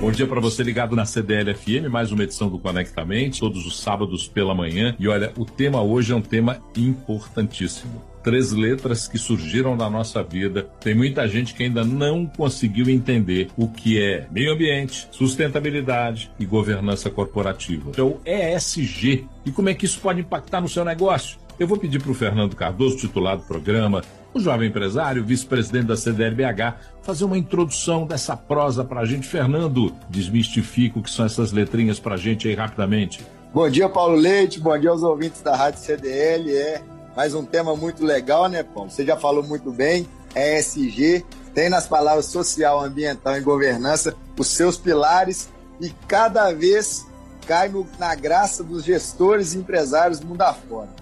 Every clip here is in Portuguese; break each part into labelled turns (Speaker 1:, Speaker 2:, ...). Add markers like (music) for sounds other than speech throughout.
Speaker 1: Bom dia para você ligado na CDL FM, mais uma edição do Conectamente, todos os sábados pela manhã. E olha, o tema hoje é um tema importantíssimo. Três letras que surgiram na nossa vida. Tem muita gente que ainda não conseguiu entender o que é meio ambiente, sustentabilidade e governança corporativa. Então, ESG. E como é que isso pode impactar no seu negócio? Eu vou pedir para o Fernando Cardoso, titular do programa, o jovem empresário, vice-presidente da CDLBH, fazer uma introdução dessa prosa para a gente. Fernando, desmistifica o que são essas letrinhas para a gente aí rapidamente.
Speaker 2: Bom dia, Paulo Leite. Bom dia aos ouvintes da Rádio CDL. É mais um tema muito legal, né, Paulo? Você já falou muito bem. ESG tem nas palavras social, ambiental e governança os seus pilares e cada vez cai no, na graça dos gestores e empresários mundo afora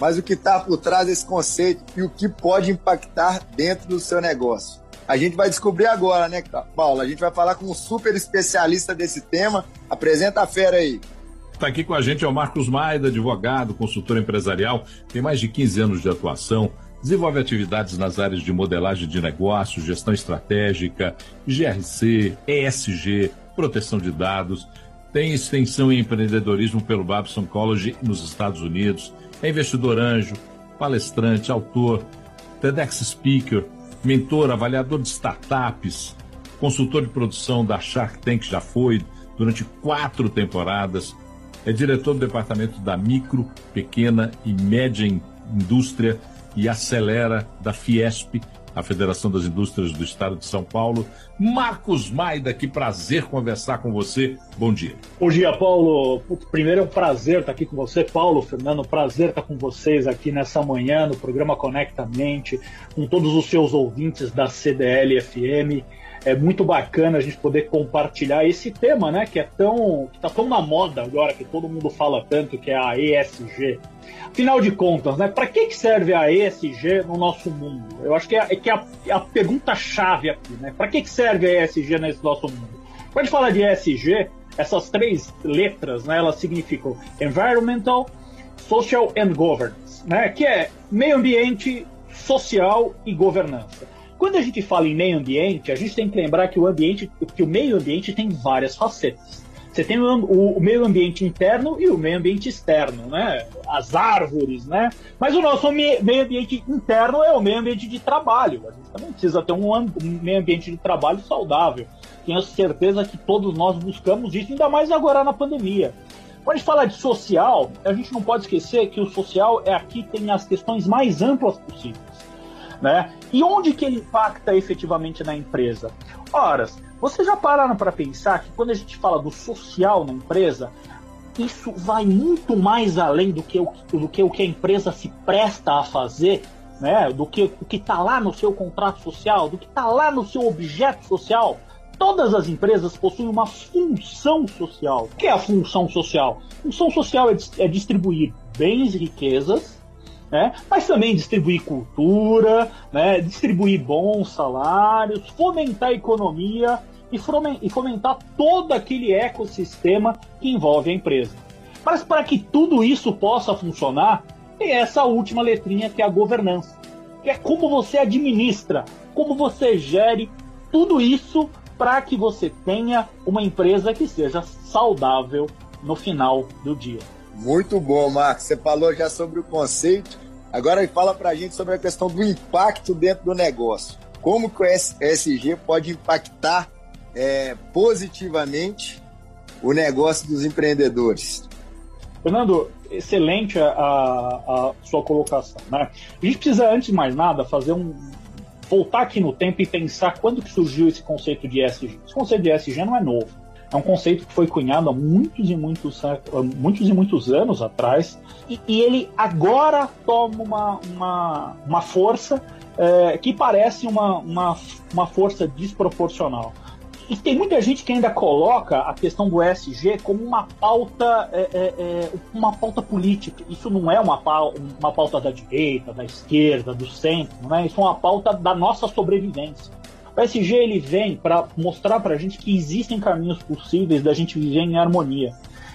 Speaker 2: mas o que está por trás desse conceito e o que pode impactar dentro do seu negócio. A gente vai descobrir agora, né, Paulo? A gente vai falar com um super especialista desse tema. Apresenta a fera aí.
Speaker 1: Está aqui com a gente é o Marcos Maida, advogado, consultor empresarial, tem mais de 15 anos de atuação, desenvolve atividades nas áreas de modelagem de negócios, gestão estratégica, GRC, ESG, proteção de dados, tem extensão em empreendedorismo pelo Babson College nos Estados Unidos, é investidor anjo, palestrante, autor, TEDx speaker, mentor, avaliador de startups, consultor de produção da Shark Tank já foi durante quatro temporadas, é diretor do departamento da micro, pequena e média indústria e acelera da Fiesp, a Federação das Indústrias do Estado de São Paulo. Marcos Maida, que prazer conversar com você. Bom dia.
Speaker 3: Bom dia, Paulo. Primeiro é um prazer estar aqui com você, Paulo, Fernando. Prazer estar com vocês aqui nessa manhã no programa Conectamente, com todos os seus ouvintes da CDL FM é muito bacana a gente poder compartilhar esse tema, né, que é tão que tá tão na moda agora que todo mundo fala tanto que é a ESG. Afinal de contas, né, para que serve a ESG no nosso mundo? Eu acho que é, é que é a, é a pergunta chave aqui, né? Para que serve a ESG nesse nosso mundo? Quando a gente fala de ESG, essas três letras, né, elas significam environmental, social and governance, né, que é meio ambiente, social e governança. Quando a gente fala em meio ambiente, a gente tem que lembrar que o ambiente, que o meio ambiente tem várias facetas. Você tem o, o, meio ambiente interno e o meio ambiente externo, né? As árvores, né? Mas o nosso meio ambiente interno é o meio ambiente de trabalho. A gente também precisa ter um, um meio ambiente de trabalho saudável. Tenho certeza que todos nós buscamos isso, ainda mais agora na pandemia. Quando a gente fala de social, a gente não pode esquecer que o social é aqui tem as questões mais amplas possíveis. Né? E onde que ele impacta efetivamente na empresa? Ora, vocês já pararam para pensar que quando a gente fala do social na empresa, isso vai muito mais além do que o, do que, o que a empresa se presta a fazer, né? do que o que está lá no seu contrato social, do que está lá no seu objeto social. Todas as empresas possuem uma função social. O que é a função social? A função social é, é distribuir bens e riquezas né? mas também distribuir cultura, né? distribuir bons salários, fomentar a economia e fomentar todo aquele ecossistema que envolve a empresa. Mas para que tudo isso possa funcionar, tem essa última letrinha que é a governança, que é como você administra, como você gere tudo isso para que você tenha uma empresa que seja saudável no final do dia.
Speaker 2: Muito bom, Marcos. Você falou já sobre o conceito. Agora fala para a gente sobre a questão do impacto dentro do negócio. Como que o ESG pode impactar é, positivamente o negócio dos empreendedores?
Speaker 3: Fernando, excelente a, a, sua colocação. Né? A gente precisa, antes de mais nada, fazer um. voltar aqui no tempo e pensar quando que surgiu esse conceito de ESG. Esse conceito de ESG não é novo. É um conceito que foi cunhado há muitos e muitos, muitos, e muitos anos atrás, e, e ele agora toma uma, uma, uma força é, que parece uma, uma, uma força desproporcional. E tem muita gente que ainda coloca a questão do ESG como uma pauta, é, é, é, uma pauta política. Isso não é uma pauta, uma pauta da direita, da esquerda, do centro, né? Isso é uma pauta da nossa sobrevivência. O SG ele vem para mostrar para a gente que existem caminhos possíveis da gente viver em harmonia.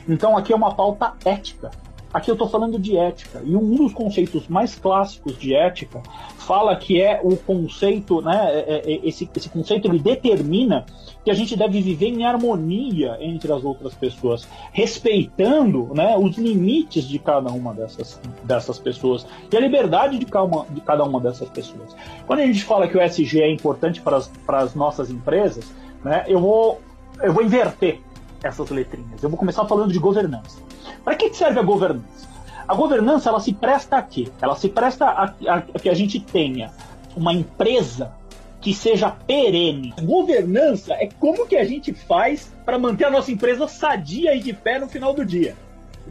Speaker 3: Então aqui é uma pauta ética. Aqui eu estou falando de ética. E um dos conceitos mais clássicos de ética fala que é o conceito, né? É, é, é, esse, esse conceito ele determina que a gente deve viver em harmonia entre as outras pessoas, respeitando né, os limites de cada uma dessas, dessas pessoas e a liberdade de cada, uma, de cada uma dessas pessoas. Quando a gente fala que o SG é importante para as, para as nossas empresas, né, eu, vou, eu vou inverter essas letrinhas. Eu vou começar falando de governança. Para que serve a governança? A governança ela se presta a quê? Ela se presta a, a, que a gente tenha uma empresa que seja perene. Governança é como que a gente faz para manter a nossa empresa sadia e de pé no final do dia.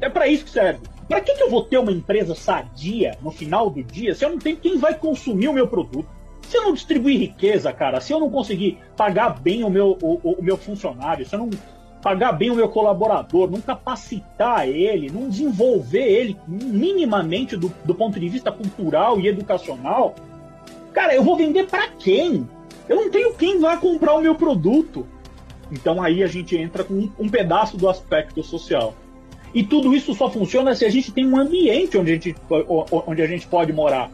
Speaker 3: É para isso que serve. Para que, que eu vou ter uma empresa sadia no final do dia se eu não tenho quem vai consumir o meu produto? Se eu não distribuir riqueza, cara, se eu não conseguir pagar bem o meu, o, o meu funcionário, se eu não pagar bem o meu colaborador, não capacitar ele, não desenvolver ele minimamente do, do ponto de vista cultural e educacional, cara, eu vou vender para quem? Eu não tenho quem vai comprar o meu produto. Então aí a gente entra com um, um pedaço do aspecto social. E tudo isso só funciona se a gente tem um ambiente onde a gente, onde a gente pode morar.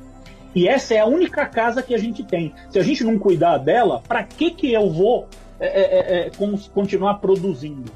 Speaker 3: E essa é a única casa que a gente tem. Se a gente não cuidar dela, para que que eu vou é, é, é, é continuar produzindo.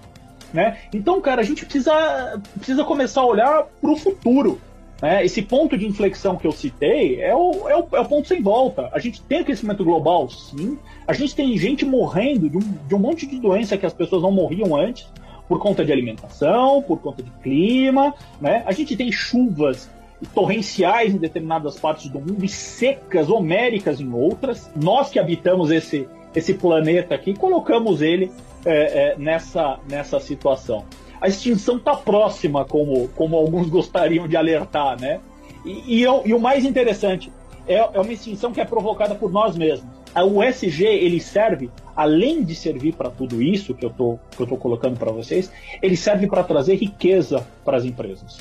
Speaker 3: Né? Então, cara, a gente precisa, precisa começar a olhar para o futuro. Né? Esse ponto de inflexão que eu citei é o, é, o, é o ponto sem volta. A gente tem aquecimento global, sim. A gente tem gente morrendo de um, de um monte de doença que as pessoas não morriam antes, por conta de alimentação, por conta de clima. Né? A gente tem chuvas torrenciais em determinadas partes do mundo e secas homéricas em outras. Nós que habitamos esse, esse planeta aqui, colocamos ele é, é, nessa, nessa situação. A extinção está próxima, como, como alguns (laughs) gostariam de alertar, né? E, e, e o mais interessante, é, é uma extinção que é provocada por nós mesmos. O SG ele serve, além de servir para tudo isso que eu tô, que eu tô colocando para vocês, ele serve para trazer riqueza para as empresas.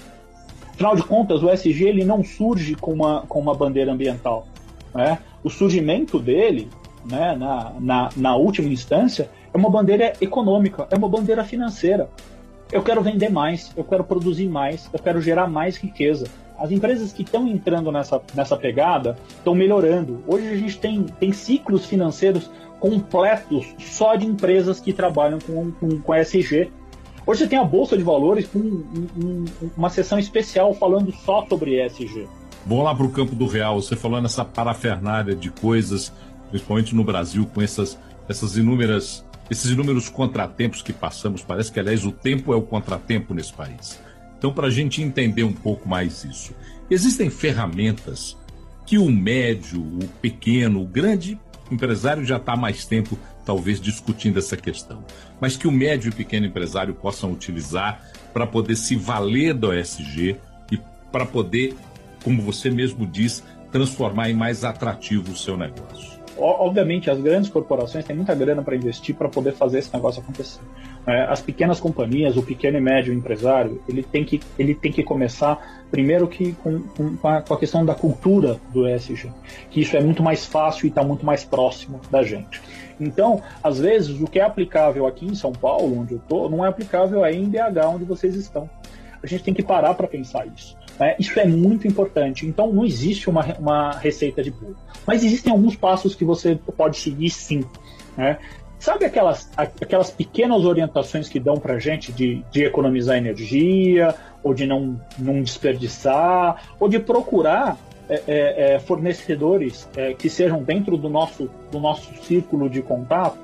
Speaker 3: Afinal de contas, o SG ele não surge com uma, com uma bandeira ambiental. Né? O surgimento dele né, na, na, na última instância, é uma bandeira econômica, é uma bandeira financeira. Eu quero vender mais, eu quero produzir mais, eu quero gerar mais riqueza. As empresas que estão entrando nessa, nessa pegada estão melhorando. Hoje a gente tem, tem ciclos financeiros completos só de empresas que trabalham com, com, com ESG. Hoje você tem a Bolsa de Valores com um, um, uma sessão especial falando só sobre ESG.
Speaker 1: Vamos lá para o campo do real. Você falou nessa parafernália de coisas principalmente no Brasil, com essas, essas inúmeras, esses inúmeros contratempos que passamos. Parece que, aliás, o tempo é o contratempo nesse país. Então, para a gente entender um pouco mais isso, existem ferramentas que o médio, o pequeno, o grande empresário já está mais tempo, talvez, discutindo essa questão, mas que o médio e pequeno empresário possam utilizar para poder se valer do OSG e para poder, como você mesmo diz, transformar em mais atrativo o seu negócio
Speaker 3: obviamente, as grandes corporações têm muita grana para investir para poder fazer esse negócio acontecer. É, as pequenas companhias, o pequeno e médio empresário, ele tem que, ele tem que começar primeiro que com, com, a, com a questão da cultura do ESG, que isso é muito mais fácil e está muito mais próximo da gente. Então, às vezes, o que é aplicável aqui em São Paulo, onde eu estou, não é aplicável aí em BH, onde vocês estão. A gente tem que parar para pensar isso. Né? Isso é muito importante. Então, não existe uma, uma receita de bolo. Mas existem alguns passos que você pode seguir sim. Né? Sabe aquelas, aquelas pequenas orientações que dão para gente de, de economizar energia, ou de não, não desperdiçar, ou de procurar é, é, é fornecedores é, que sejam dentro do nosso, do nosso círculo de contato?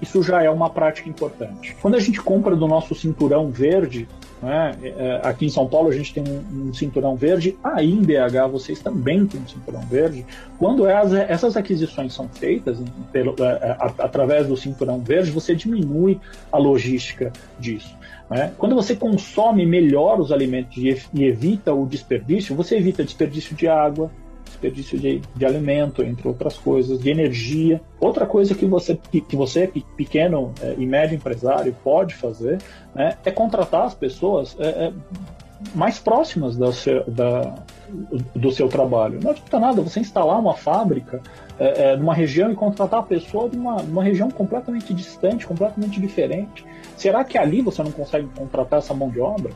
Speaker 3: Isso já é uma prática importante. Quando a gente compra do nosso cinturão verde, né? É, aqui em São Paulo a gente tem um, cinturão verde, aí em BH vocês também têm um cinturão verde. Quando as, essas aquisições são feitas pelo, é, através do cinturão verde, você diminui a logística disso. Né? Quando você consome melhor os alimentos e evita o desperdício, você evita desperdício de água, desperdício de, de alimento, entre outras coisas, de energia. Outra coisa que você, que, você pequeno é, e médio empresário, pode fazer né, é contratar as pessoas é, é, mais próximas da da, do seu trabalho. Não adianta nada você instalar uma fábrica é, é, numa região e contratar a pessoa de uma, uma região completamente distante, completamente diferente. Será que ali você não consegue contratar essa mão de obra?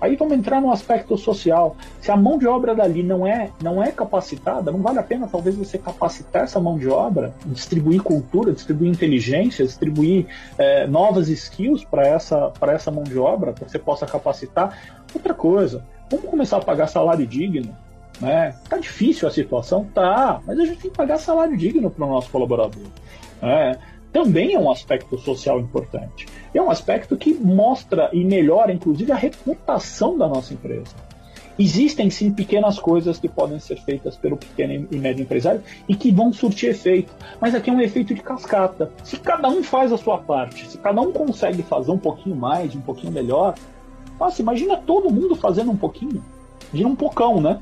Speaker 3: Aí vamos entrar no aspecto social. Se a mão de obra dali não é, não é capacitada, não vale a pena talvez você capacitar essa mão de obra, distribuir cultura, distribuir inteligência, distribuir é, novas skills para essa, essa mão de obra, para que você possa capacitar. Outra coisa, vamos começar a pagar salário digno. Né? Tá difícil a situação? Tá, mas a gente tem que pagar salário digno para o nosso colaborador. Né? Também é um aspecto social importante. É um aspecto que mostra e melhora, inclusive, a reputação da nossa empresa. Existem sim pequenas coisas que podem ser feitas pelo pequeno e médio empresário e que vão surtir efeito. Mas aqui é um efeito de cascata. Se cada um faz a sua parte, se cada um consegue fazer um pouquinho mais, um pouquinho melhor, nossa, imagina todo mundo fazendo um pouquinho. Imagina um pocão, né?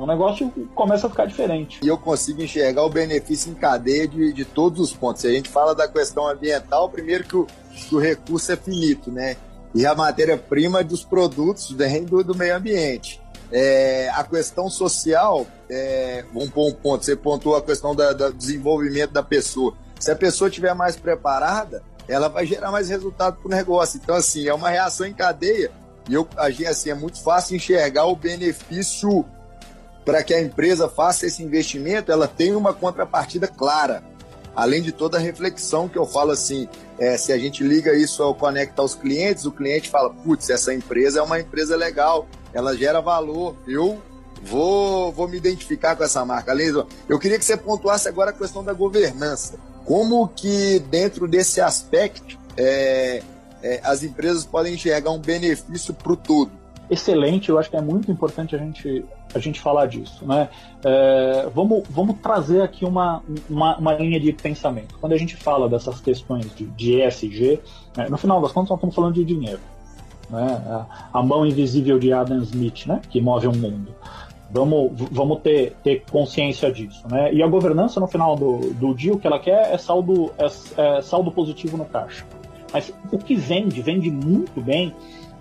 Speaker 3: O negócio começa a ficar diferente.
Speaker 2: E eu consigo enxergar o benefício em cadeia de, de todos os pontos. Se a gente fala da questão ambiental, primeiro que o, que o recurso é finito, né? E a matéria-prima dos produtos vem do, do meio ambiente. É, a questão social, é, vamos pôr um ponto, você pontuou a questão do desenvolvimento da pessoa. Se a pessoa estiver mais preparada, ela vai gerar mais resultado para o negócio. Então, assim, é uma reação em cadeia. E eu, assim, é muito fácil enxergar o benefício para que a empresa faça esse investimento, ela tem uma contrapartida clara. Além de toda a reflexão que eu falo assim, é, se a gente liga isso ao conecta aos clientes, o cliente fala, putz, essa empresa é uma empresa legal, ela gera valor, eu vou, vou me identificar com essa marca. Além disso, eu queria que você pontuasse agora a questão da governança. Como que dentro desse aspecto é, é, as empresas podem enxergar um benefício para o todo?
Speaker 3: Excelente, eu acho que é muito importante a gente a gente falar disso. Né? É, vamos, vamos trazer aqui uma, uma, uma, linha de pensamento. Quando a gente fala dessas questões de, de ESG, né, no final das contas nós estamos falando de dinheiro. Né? A, mão invisível de Adam Smith, né? que move o mundo. Vamos, vamos ter, ter consciência disso. Né? E a governança, no final do, do dia, o que ela quer é saldo, é, é saldo positivo no caixa. Mas o que vende, vende muito bem,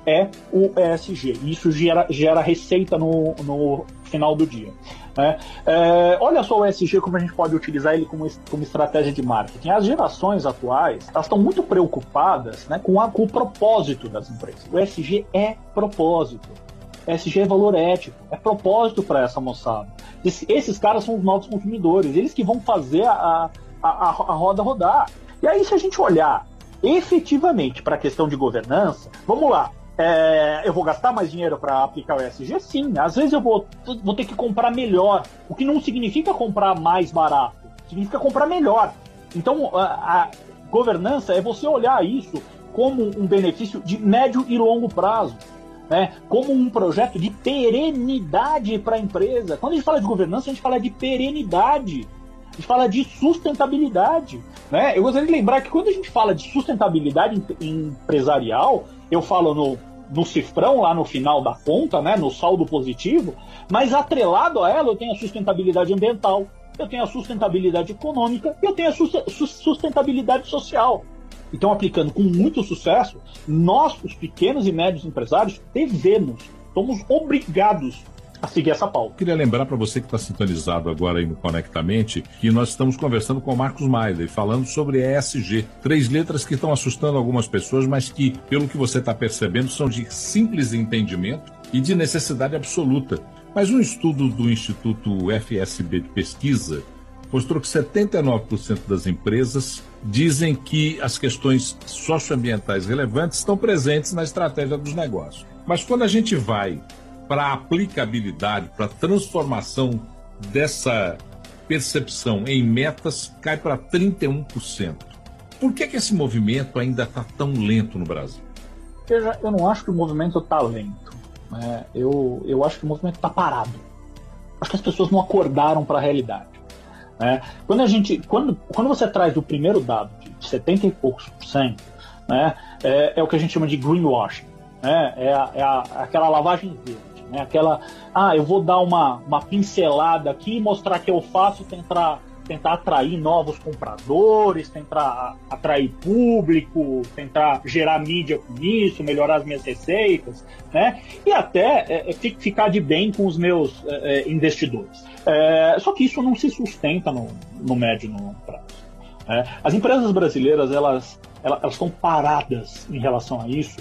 Speaker 3: é o ESG. Isso gera, gera receita no, no final do dia. Né? É, olha só o ESG como a gente pode utilizar ele como, como estratégia de marketing. As gerações atuais elas estão muito preocupadas né, com, a, com o propósito das empresas. O ESG é propósito. ESG é valor ético, é propósito para essa moçada. Esse, esses caras são os novos consumidores, eles que vão fazer a, a, a, a roda rodar. E aí, se a gente olhar efetivamente para a questão de governança, vamos lá, é, eu vou gastar mais dinheiro para aplicar o ESG? Sim. Às vezes eu vou, vou ter que comprar melhor, o que não significa comprar mais barato, significa comprar melhor. Então, a, a governança é você olhar isso como um benefício de médio e longo prazo. Né, como um projeto de perenidade para a empresa. Quando a gente fala de governança, a gente fala de perenidade, a gente fala de sustentabilidade. Né? Eu gostaria de lembrar que quando a gente fala de sustentabilidade empresarial, eu falo no no cifrão lá no final da conta, né, no saldo positivo, mas atrelado a ela eu tenho a sustentabilidade ambiental, eu tenho a sustentabilidade econômica, eu tenho a sustentabilidade social. Então, aplicando com muito sucesso, nós, os pequenos e médios empresários, devemos, somos obrigados a seguir essa pauta.
Speaker 1: Queria lembrar para você que está sintonizado agora aí no Conectamente que nós estamos conversando com o Marcos e falando sobre ESG. Três letras que estão assustando algumas pessoas, mas que, pelo que você está percebendo, são de simples entendimento e de necessidade absoluta. Mas um estudo do Instituto FSB de Pesquisa mostrou que 79% das empresas dizem que as questões socioambientais relevantes estão presentes na estratégia dos negócios. Mas quando a gente vai para a aplicabilidade, para a transformação dessa percepção em metas, cai para 31%. Por que, que esse movimento ainda está tão lento no Brasil?
Speaker 3: Veja, eu não acho que o movimento está lento. Né? Eu, eu acho que o movimento está parado. Acho que as pessoas não acordaram para a realidade. Né? Quando, a gente, quando, quando você traz o primeiro dado de 70 e poucos por cento, né, é, é, o que a gente chama de greenwashing. Né? É, a, é a, aquela lavagem verde. Né? Aquela, ah, eu vou dar uma, uma pincelada aqui, mostrar que eu faço, tentar, tentar atrair novos compradores, tentar atrair público, tentar gerar mídia com isso, melhorar as minhas receitas, né? E até é, é ficar de bem com os meus é, é, investidores. É, só que isso não se sustenta no, no médio e no longo prazo. Né? As empresas brasileiras elas, elas, elas estão paradas em relação a isso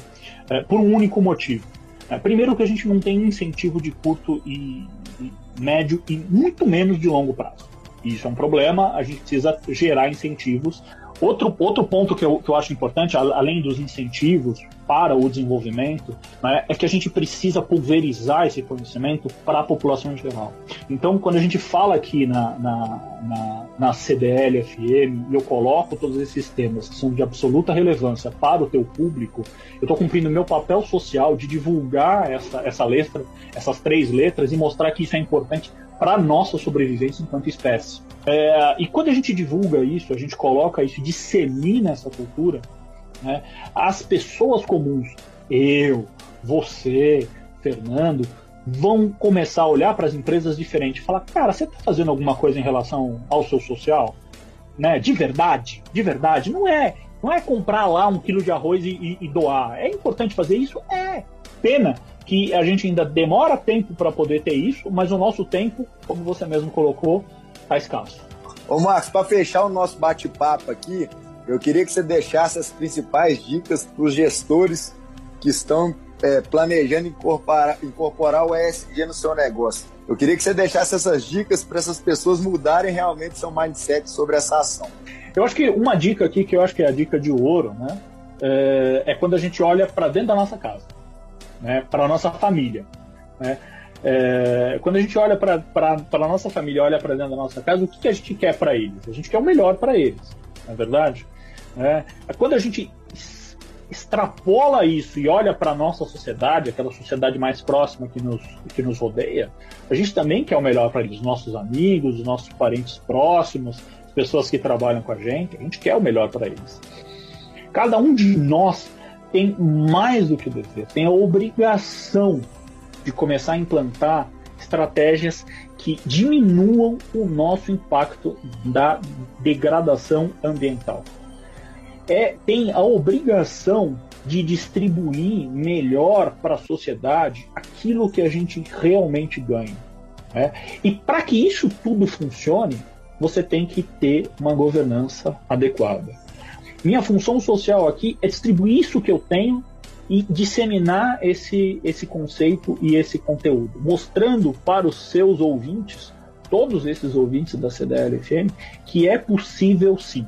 Speaker 3: é, por um único motivo primeiro que a gente não tem incentivo de curto e, e médio e muito menos de longo prazo. Isso é um problema, a gente precisa gerar incentivos Outro, outro ponto que eu, que eu acho importante, além dos incentivos para o desenvolvimento, né, é que a gente precisa pulverizar esse conhecimento para a população em geral. Então, quando a gente fala aqui na, na, na, na CDL FM e eu coloco todos esses temas que são de absoluta relevância para o teu público, eu estou cumprindo meu papel social de divulgar essa, essa letra, essas três letras e mostrar que isso é importante para nossa sobrevivência enquanto espécie. É, e quando a gente divulga isso, a gente coloca isso, dissemina essa cultura, né, as pessoas comuns, eu, você, Fernando, vão começar a olhar para as empresas diferentes e falar: cara, você está fazendo alguma coisa em relação ao seu social? Né? De verdade, de verdade. Não é, não é comprar lá um quilo de arroz e, e, e doar. É importante fazer isso? É. Pena que a gente ainda demora tempo para poder ter isso, mas o nosso tempo, como você mesmo colocou, está escasso.
Speaker 2: Ô Marcos, para fechar o nosso bate-papo aqui, eu queria que você deixasse as principais dicas para os gestores que estão é, planejando incorporar, incorporar o ESG no seu negócio. Eu queria que você deixasse essas dicas para essas pessoas mudarem realmente seu mindset sobre essa ação.
Speaker 3: Eu acho que uma dica aqui, que eu acho que é a dica de ouro, né, é, é quando a gente olha para dentro da nossa casa né, para a nossa família. Né? É, quando a gente olha para a nossa família, olha para dentro da nossa casa, o que, que a gente quer para eles? A gente quer o melhor para eles, não é verdade? É, quando a gente extrapola isso e olha para a nossa sociedade, aquela sociedade mais próxima que nos, que nos rodeia, a gente também quer o melhor para eles, nossos amigos, nossos parentes próximos, as pessoas que trabalham com a gente, a gente quer o melhor para eles. Cada um de nós tem mais do que dever, tem a obrigação de começar a implantar estratégias que diminuam o nosso impacto da degradação ambiental. É, tem a obrigação de distribuir melhor para a sociedade aquilo que a gente realmente ganha. Né? E para que isso tudo funcione, você tem que ter uma governança adequada. Minha função social aqui é distribuir isso que eu tenho e disseminar esse, esse conceito e esse conteúdo, mostrando para os seus ouvintes, todos esses ouvintes da CDL-FM, que é possível sim,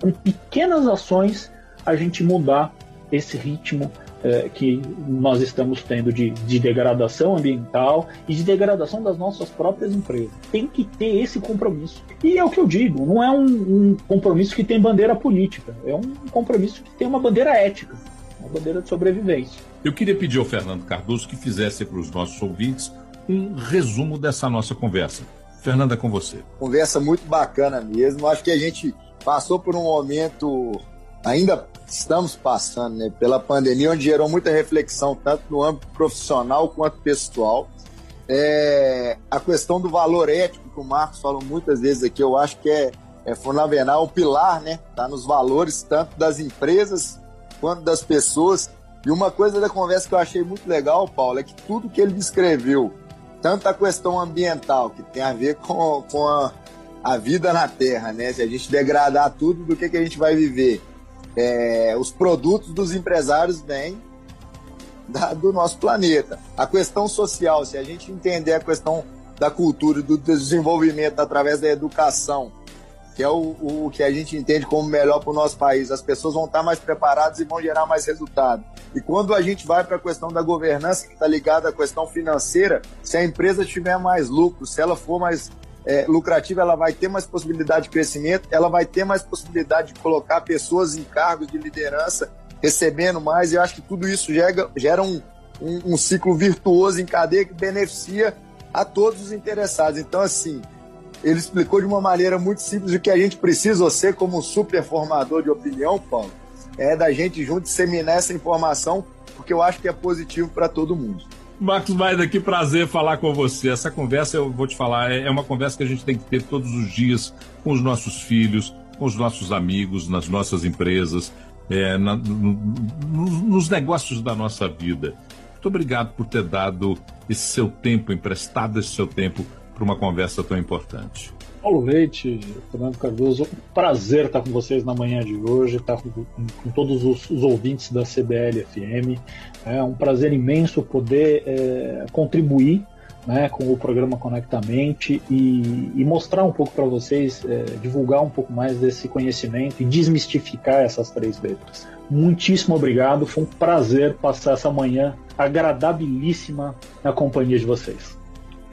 Speaker 3: com pequenas ações, a gente mudar esse ritmo é, que nós estamos tendo de, de, degradação ambiental e de degradação das nossas próprias empresas. Tem que ter esse compromisso. E é o que eu digo, não é um, um compromisso que tem bandeira política, é um compromisso que tem uma bandeira ética, uma bandeira de sobrevivência.
Speaker 1: Eu queria pedir ao Fernando Cardoso que fizesse para os nossos ouvintes um resumo dessa nossa conversa. Fernanda, é com você.
Speaker 2: Conversa muito bacana mesmo. Acho que a gente passou por um momento ainda estamos passando né, pela pandemia, onde gerou muita reflexão, tanto no âmbito profissional quanto pessoal. É, a questão do valor ético, que o Marcos falou muitas vezes aqui, eu acho que é, é fundamental, o pilar, né? Está nos valores tanto das empresas quanto das pessoas. E uma coisa da conversa que eu achei muito legal, Paulo, é que tudo que ele descreveu, tanto a questão ambiental, que tem a ver com, com a, a vida na Terra, né? Se a gente degradar tudo, do que, que a gente vai viver? É, os produtos dos empresários vêm da, do nosso planeta. A questão social, se a gente entender a questão da cultura e do desenvolvimento através da educação, que é o, o que a gente entende como melhor para o nosso país, as pessoas vão estar mais preparadas e vão gerar mais resultado. E quando a gente vai para a questão da governança, que está ligada à questão financeira, se a empresa tiver mais lucro, se ela for mais é, lucrativa, ela vai ter mais possibilidade de crescimento, ela vai ter mais possibilidade de colocar pessoas em cargos de liderança, recebendo mais, e eu acho que tudo isso gera, gera um, um, um ciclo virtuoso em cadeia que beneficia a todos os interessados. Então, assim, ele explicou de uma maneira muito simples o que a gente precisa, você como super formador de opinião, Paulo, é da gente junto disseminar essa informação, porque eu acho que é positivo para todo mundo.
Speaker 1: Marcos Maida, que prazer falar com você. Essa conversa, eu vou te falar, é, é uma conversa que a gente tem que ter todos os dias com os nossos filhos, com os nossos amigos, nas nossas empresas, é, na, no, no, nos negócios da nossa vida. Muito obrigado por ter dado esse seu tempo, emprestado esse seu tempo para uma conversa tão importante.
Speaker 3: Paulo Leite, Fernando Cardoso, prazer estar com vocês na manhã de hoje, estar com, com todos os, os, ouvintes da CDL FM. É um prazer imenso poder é, contribuir né, com o programa Conectamente e, e mostrar um pouco para vocês, é, divulgar um pouco mais desse conhecimento e desmistificar essas três letras. Muitíssimo obrigado, foi um prazer passar essa manhã agradabilíssima na companhia de vocês.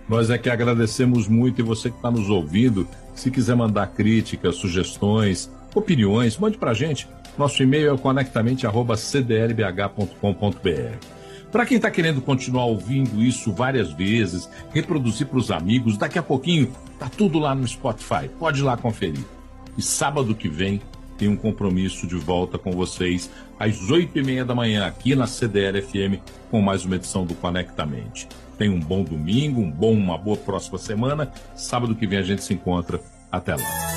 Speaker 1: Nós é que agradecemos muito e você que está nos ouvindo, se quiser mandar críticas, sugestões, opiniões, mande para a gente. Nosso e-mail é conectamente@cdlbh.com.br. Para quem está querendo continuar ouvindo isso várias vezes, reproduzir para os amigos, daqui a pouquinho tá tudo lá no Spotify. Pode ir lá conferir. E sábado que vem tem um compromisso de volta com vocês às oito e meia da manhã aqui na CDL FM com mais uma edição do Conectamente. Tenha um bom domingo, um bom, uma boa próxima semana. Sábado que vem a gente se encontra. Até lá.